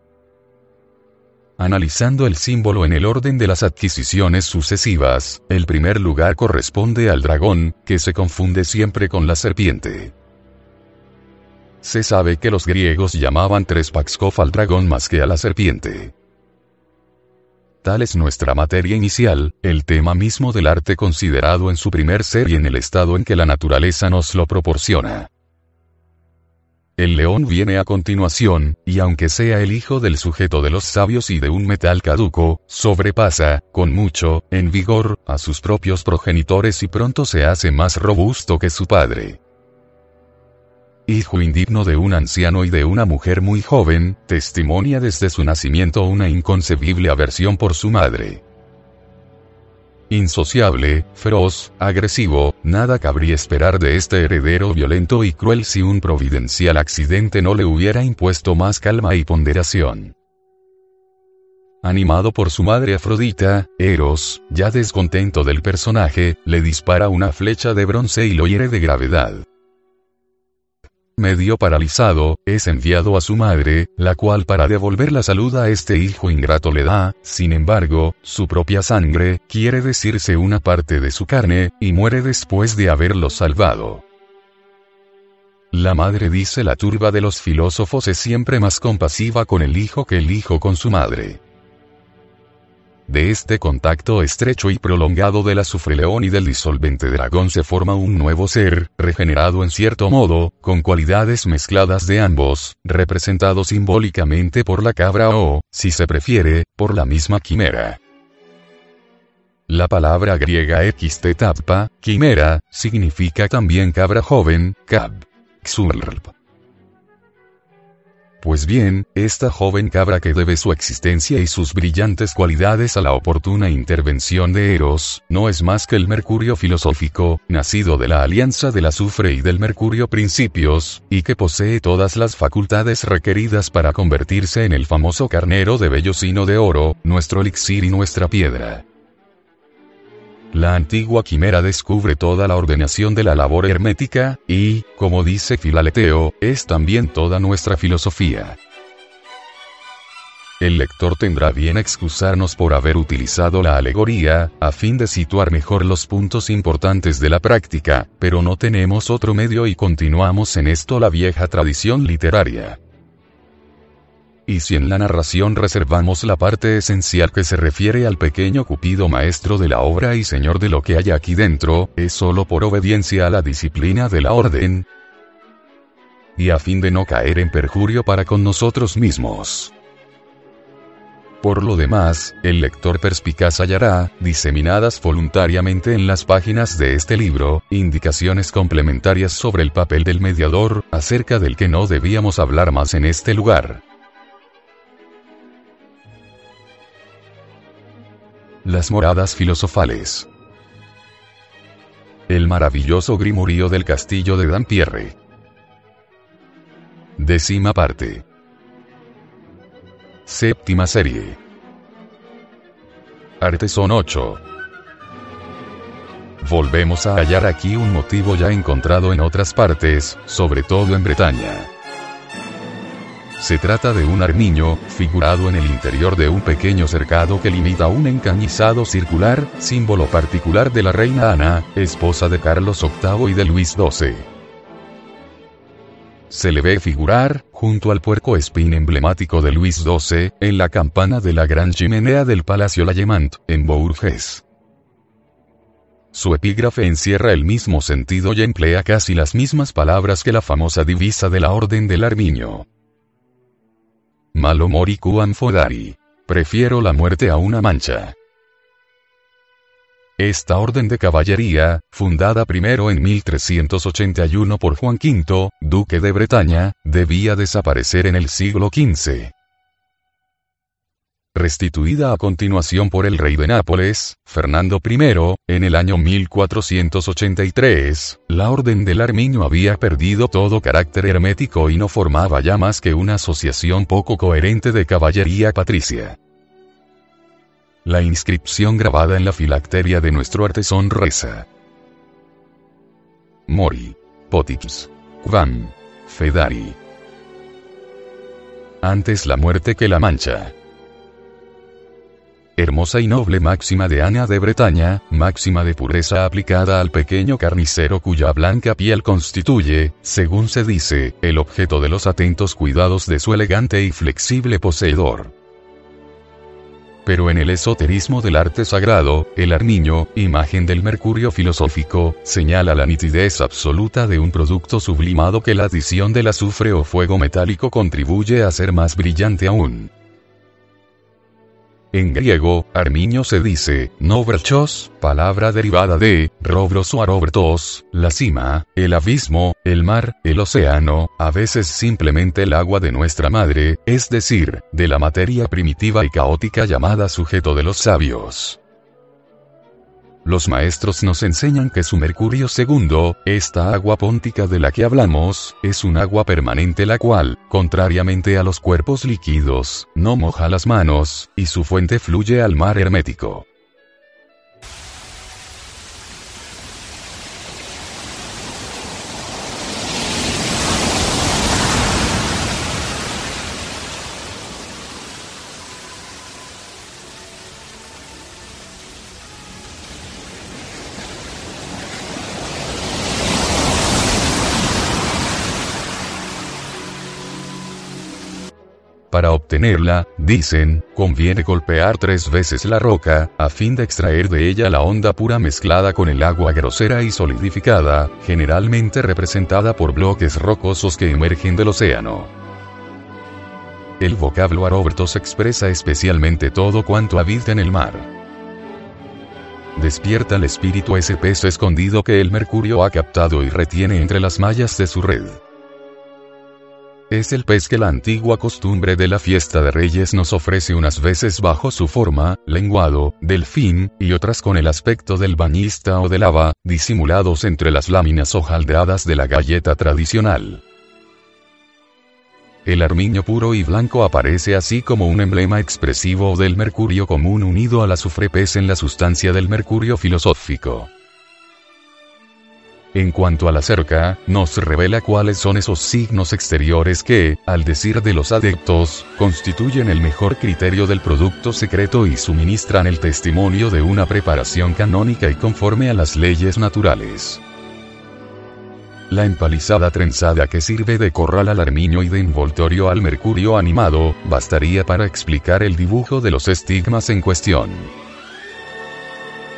Analizando el símbolo en el orden de las adquisiciones sucesivas, el primer lugar corresponde al dragón, que se confunde siempre con la serpiente. Se sabe que los griegos llamaban Trespaxkov al dragón más que a la serpiente. Tal es nuestra materia inicial, el tema mismo del arte considerado en su primer ser y en el estado en que la naturaleza nos lo proporciona. El león viene a continuación, y aunque sea el hijo del sujeto de los sabios y de un metal caduco, sobrepasa, con mucho, en vigor, a sus propios progenitores y pronto se hace más robusto que su padre hijo indigno de un anciano y de una mujer muy joven, testimonia desde su nacimiento una inconcebible aversión por su madre. Insociable, feroz, agresivo, nada cabría esperar de este heredero violento y cruel si un providencial accidente no le hubiera impuesto más calma y ponderación. Animado por su madre Afrodita, Eros, ya descontento del personaje, le dispara una flecha de bronce y lo hiere de gravedad. Medio paralizado, es enviado a su madre, la cual para devolver la salud a este hijo ingrato le da, sin embargo, su propia sangre, quiere decirse una parte de su carne, y muere después de haberlo salvado. La madre dice la turba de los filósofos es siempre más compasiva con el hijo que el hijo con su madre. De este contacto estrecho y prolongado del azufreleón y del disolvente dragón se forma un nuevo ser, regenerado en cierto modo, con cualidades mezcladas de ambos, representado simbólicamente por la cabra o, si se prefiere, por la misma quimera. La palabra griega xtetappa, quimera, significa también cabra joven, cab. Xurlp. Pues bien, esta joven cabra que debe su existencia y sus brillantes cualidades a la oportuna intervención de Eros, no es más que el Mercurio filosófico, nacido de la alianza del azufre y del Mercurio principios, y que posee todas las facultades requeridas para convertirse en el famoso carnero de vellocino de oro, nuestro elixir y nuestra piedra. La antigua quimera descubre toda la ordenación de la labor hermética, y, como dice Filaleteo, es también toda nuestra filosofía. El lector tendrá bien excusarnos por haber utilizado la alegoría, a fin de situar mejor los puntos importantes de la práctica, pero no tenemos otro medio y continuamos en esto la vieja tradición literaria. Y si en la narración reservamos la parte esencial que se refiere al pequeño Cupido maestro de la obra y señor de lo que hay aquí dentro, es solo por obediencia a la disciplina de la orden, y a fin de no caer en perjurio para con nosotros mismos. Por lo demás, el lector perspicaz hallará, diseminadas voluntariamente en las páginas de este libro, indicaciones complementarias sobre el papel del mediador, acerca del que no debíamos hablar más en este lugar. Las moradas filosofales. El maravilloso Grimorío del castillo de Dampierre. Décima parte. Séptima serie. Arteson 8. Volvemos a hallar aquí un motivo ya encontrado en otras partes, sobre todo en Bretaña. Se trata de un armiño, figurado en el interior de un pequeño cercado que limita un encañizado circular, símbolo particular de la reina Ana, esposa de Carlos VIII y de Luis XII. Se le ve figurar, junto al puerco espín emblemático de Luis XII, en la campana de la gran chimenea del Palacio Lallemant, en Bourges. Su epígrafe encierra el mismo sentido y emplea casi las mismas palabras que la famosa divisa de la Orden del Armiño. Malo mori fodari. Prefiero la muerte a una mancha. Esta orden de caballería, fundada primero en 1381 por Juan V, duque de Bretaña, debía desaparecer en el siglo XV restituida a continuación por el rey de Nápoles, Fernando I, en el año 1483, la Orden del Armiño había perdido todo carácter hermético y no formaba ya más que una asociación poco coherente de caballería patricia. La inscripción grabada en la filacteria de nuestro artesón reza. Mori. Potix. Quam. Fedari. Antes la muerte que la mancha hermosa y noble máxima de Ana de Bretaña, máxima de pureza aplicada al pequeño carnicero cuya blanca piel constituye, según se dice, el objeto de los atentos cuidados de su elegante y flexible poseedor. Pero en el esoterismo del arte sagrado, el armiño, imagen del mercurio filosófico, señala la nitidez absoluta de un producto sublimado que la adición del azufre o fuego metálico contribuye a ser más brillante aún. En griego, armiño se dice, nobrachos, palabra derivada de, robros o arobertos, la cima, el abismo, el mar, el océano, a veces simplemente el agua de nuestra madre, es decir, de la materia primitiva y caótica llamada sujeto de los sabios. Los maestros nos enseñan que su mercurio segundo, esta agua póntica de la que hablamos, es un agua permanente la cual, contrariamente a los cuerpos líquidos, no moja las manos, y su fuente fluye al mar hermético. Obtenerla, dicen, conviene golpear tres veces la roca, a fin de extraer de ella la onda pura mezclada con el agua grosera y solidificada, generalmente representada por bloques rocosos que emergen del océano. El vocablo arobertos expresa especialmente todo cuanto habita en el mar. Despierta el espíritu ese pez escondido que el mercurio ha captado y retiene entre las mallas de su red. Es el pez que la antigua costumbre de la fiesta de reyes nos ofrece unas veces bajo su forma, lenguado, delfín, y otras con el aspecto del bañista o de lava, disimulados entre las láminas hojaldeadas de la galleta tradicional. El armiño puro y blanco aparece así como un emblema expresivo del mercurio común unido al azufre pez en la sustancia del mercurio filosófico. En cuanto a la cerca, nos revela cuáles son esos signos exteriores que, al decir de los adeptos, constituyen el mejor criterio del producto secreto y suministran el testimonio de una preparación canónica y conforme a las leyes naturales. La empalizada trenzada que sirve de corral al armiño y de envoltorio al mercurio animado, bastaría para explicar el dibujo de los estigmas en cuestión.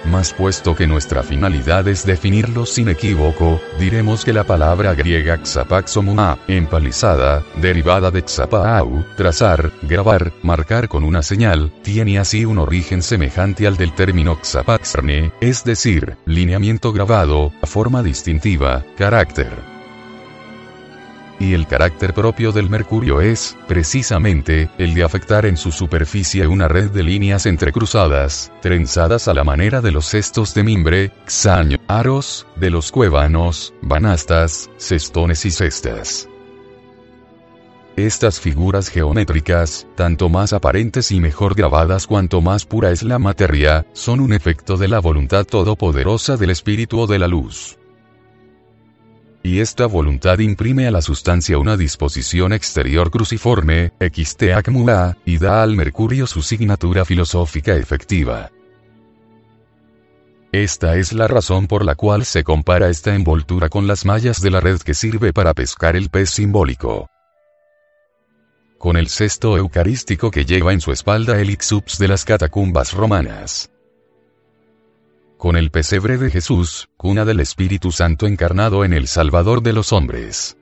Mas puesto que nuestra finalidad es definirlos sin equívoco, diremos que la palabra griega xapaxomua, empalizada, derivada de xapaau, trazar, grabar, marcar con una señal, tiene así un origen semejante al del término xapaxarne, es decir, lineamiento grabado, forma distintiva, carácter y el carácter propio del mercurio es, precisamente, el de afectar en su superficie una red de líneas entrecruzadas, trenzadas a la manera de los cestos de mimbre, xaño, aros, de los cuevanos, banastas, cestones y cestas. Estas figuras geométricas, tanto más aparentes y mejor grabadas cuanto más pura es la materia, son un efecto de la voluntad todopoderosa del espíritu o de la luz y esta voluntad imprime a la sustancia una disposición exterior cruciforme, xteacmua, y da al mercurio su signatura filosófica efectiva. Esta es la razón por la cual se compara esta envoltura con las mallas de la red que sirve para pescar el pez simbólico. Con el cesto eucarístico que lleva en su espalda el ixups de las catacumbas romanas con el pesebre de Jesús, cuna del Espíritu Santo encarnado en el Salvador de los hombres.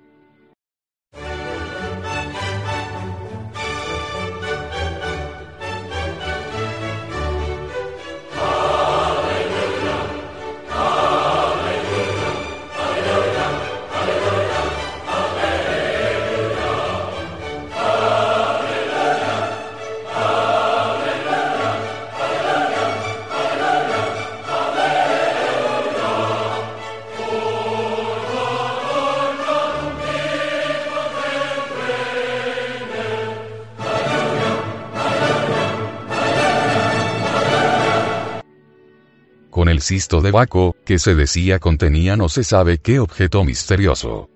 Cisto de Baco, que se decía contenía no se sabe qué objeto misterioso.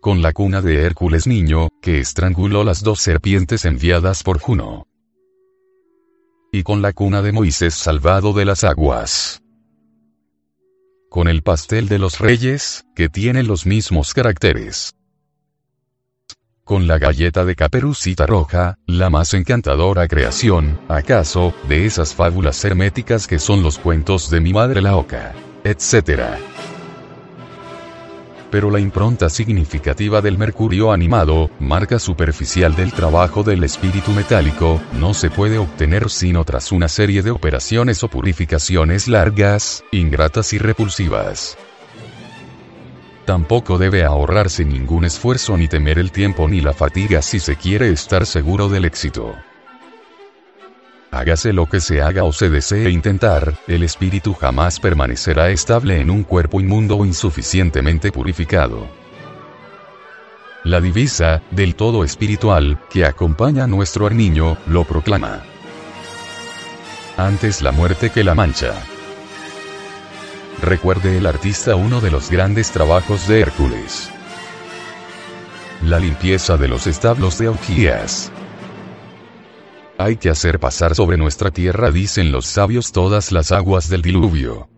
Con la cuna de Hércules niño, que estranguló las dos serpientes enviadas por Juno. Y con la cuna de Moisés salvado de las aguas. Con el pastel de los reyes, que tiene los mismos caracteres con la galleta de caperucita roja, la más encantadora creación, acaso, de esas fábulas herméticas que son los cuentos de mi madre la oca, etc. Pero la impronta significativa del mercurio animado, marca superficial del trabajo del espíritu metálico, no se puede obtener sino tras una serie de operaciones o purificaciones largas, ingratas y repulsivas. Tampoco debe ahorrarse ningún esfuerzo ni temer el tiempo ni la fatiga si se quiere estar seguro del éxito. Hágase lo que se haga o se desee intentar, el espíritu jamás permanecerá estable en un cuerpo inmundo o insuficientemente purificado. La divisa, del todo espiritual, que acompaña a nuestro niño, lo proclama. Antes la muerte que la mancha. Recuerde el artista uno de los grandes trabajos de Hércules. La limpieza de los establos de Augías. Hay que hacer pasar sobre nuestra tierra, dicen los sabios, todas las aguas del diluvio.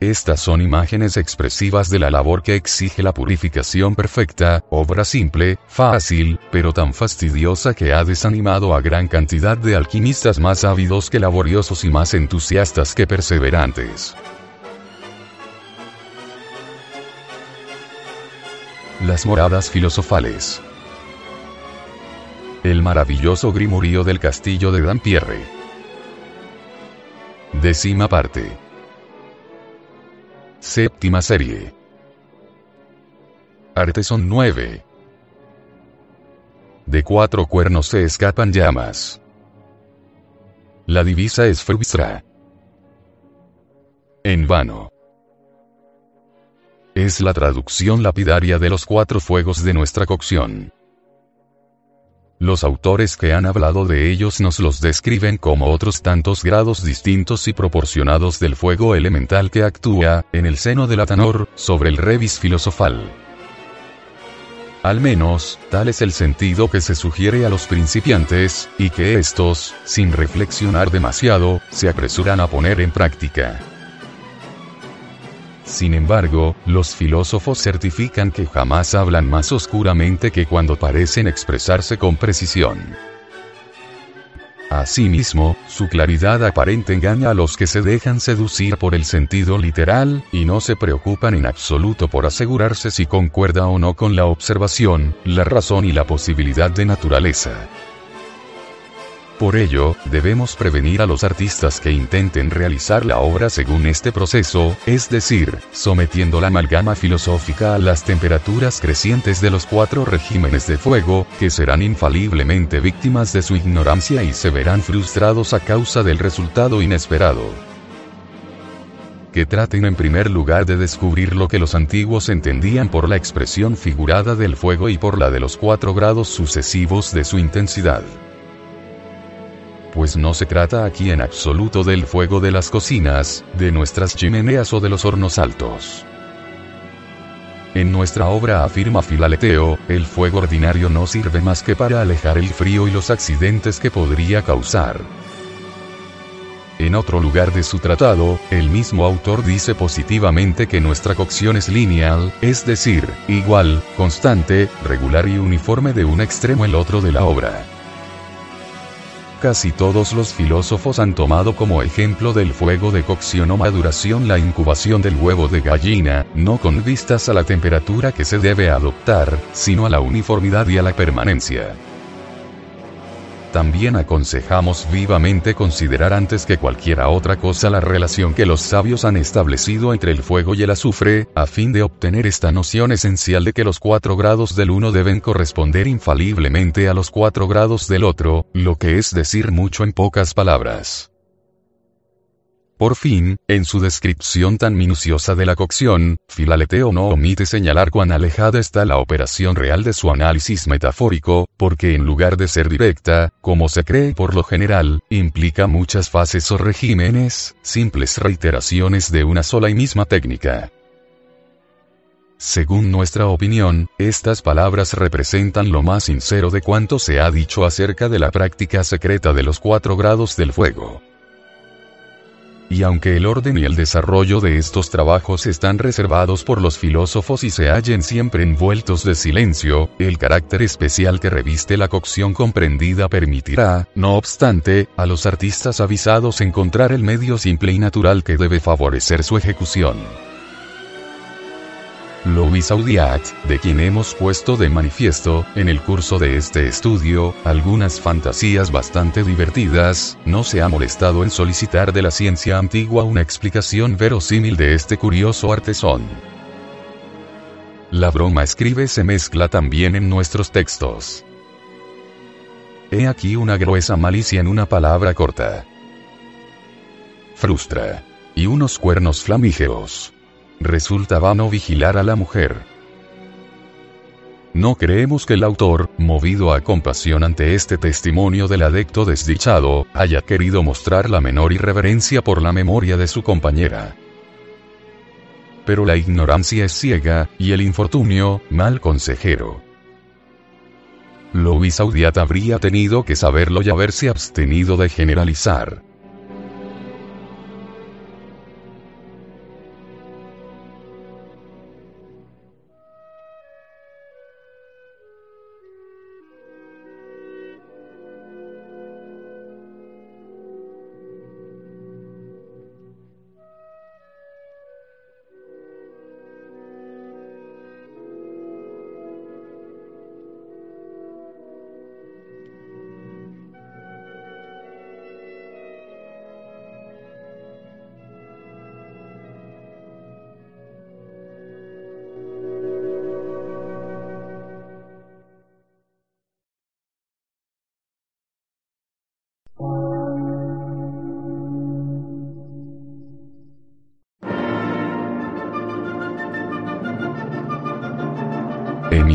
Estas son imágenes expresivas de la labor que exige la purificación perfecta, obra simple, fácil, pero tan fastidiosa que ha desanimado a gran cantidad de alquimistas más ávidos que laboriosos y más entusiastas que perseverantes. Las moradas filosofales. El maravilloso grimurío del castillo de Dampierre. Décima parte. Séptima serie. Arteson 9. De cuatro cuernos se escapan llamas. La divisa es frustra. En vano. Es la traducción lapidaria de los cuatro fuegos de nuestra cocción. Los autores que han hablado de ellos nos los describen como otros tantos grados distintos y proporcionados del fuego elemental que actúa, en el seno del Atanor, sobre el revis filosofal. Al menos, tal es el sentido que se sugiere a los principiantes, y que estos, sin reflexionar demasiado, se apresuran a poner en práctica. Sin embargo, los filósofos certifican que jamás hablan más oscuramente que cuando parecen expresarse con precisión. Asimismo, su claridad aparente engaña a los que se dejan seducir por el sentido literal, y no se preocupan en absoluto por asegurarse si concuerda o no con la observación, la razón y la posibilidad de naturaleza. Por ello, debemos prevenir a los artistas que intenten realizar la obra según este proceso, es decir, sometiendo la amalgama filosófica a las temperaturas crecientes de los cuatro regímenes de fuego, que serán infaliblemente víctimas de su ignorancia y se verán frustrados a causa del resultado inesperado. Que traten en primer lugar de descubrir lo que los antiguos entendían por la expresión figurada del fuego y por la de los cuatro grados sucesivos de su intensidad pues no se trata aquí en absoluto del fuego de las cocinas, de nuestras chimeneas o de los hornos altos. En nuestra obra afirma Filaleteo, el fuego ordinario no sirve más que para alejar el frío y los accidentes que podría causar. En otro lugar de su tratado, el mismo autor dice positivamente que nuestra cocción es lineal, es decir, igual, constante, regular y uniforme de un extremo al otro de la obra. Casi todos los filósofos han tomado como ejemplo del fuego de cocción o maduración la incubación del huevo de gallina, no con vistas a la temperatura que se debe adoptar, sino a la uniformidad y a la permanencia. También aconsejamos vivamente considerar antes que cualquiera otra cosa la relación que los sabios han establecido entre el fuego y el azufre, a fin de obtener esta noción esencial de que los cuatro grados del uno deben corresponder infaliblemente a los cuatro grados del otro, lo que es decir mucho en pocas palabras. Por fin, en su descripción tan minuciosa de la cocción, Filaleteo no omite señalar cuán alejada está la operación real de su análisis metafórico, porque en lugar de ser directa, como se cree por lo general, implica muchas fases o regímenes, simples reiteraciones de una sola y misma técnica. Según nuestra opinión, estas palabras representan lo más sincero de cuanto se ha dicho acerca de la práctica secreta de los cuatro grados del fuego. Y aunque el orden y el desarrollo de estos trabajos están reservados por los filósofos y se hallen siempre envueltos de silencio, el carácter especial que reviste la cocción comprendida permitirá, no obstante, a los artistas avisados encontrar el medio simple y natural que debe favorecer su ejecución. Louis Audiat, de quien hemos puesto de manifiesto, en el curso de este estudio, algunas fantasías bastante divertidas, no se ha molestado en solicitar de la ciencia antigua una explicación verosímil de este curioso artesón. La broma escribe se mezcla también en nuestros textos. He aquí una gruesa malicia en una palabra corta. Frustra. Y unos cuernos flamígeos. Resulta vano vigilar a la mujer. No creemos que el autor, movido a compasión ante este testimonio del adecto desdichado, haya querido mostrar la menor irreverencia por la memoria de su compañera. Pero la ignorancia es ciega, y el infortunio, mal consejero. Louis Audiat habría tenido que saberlo y haberse abstenido de generalizar.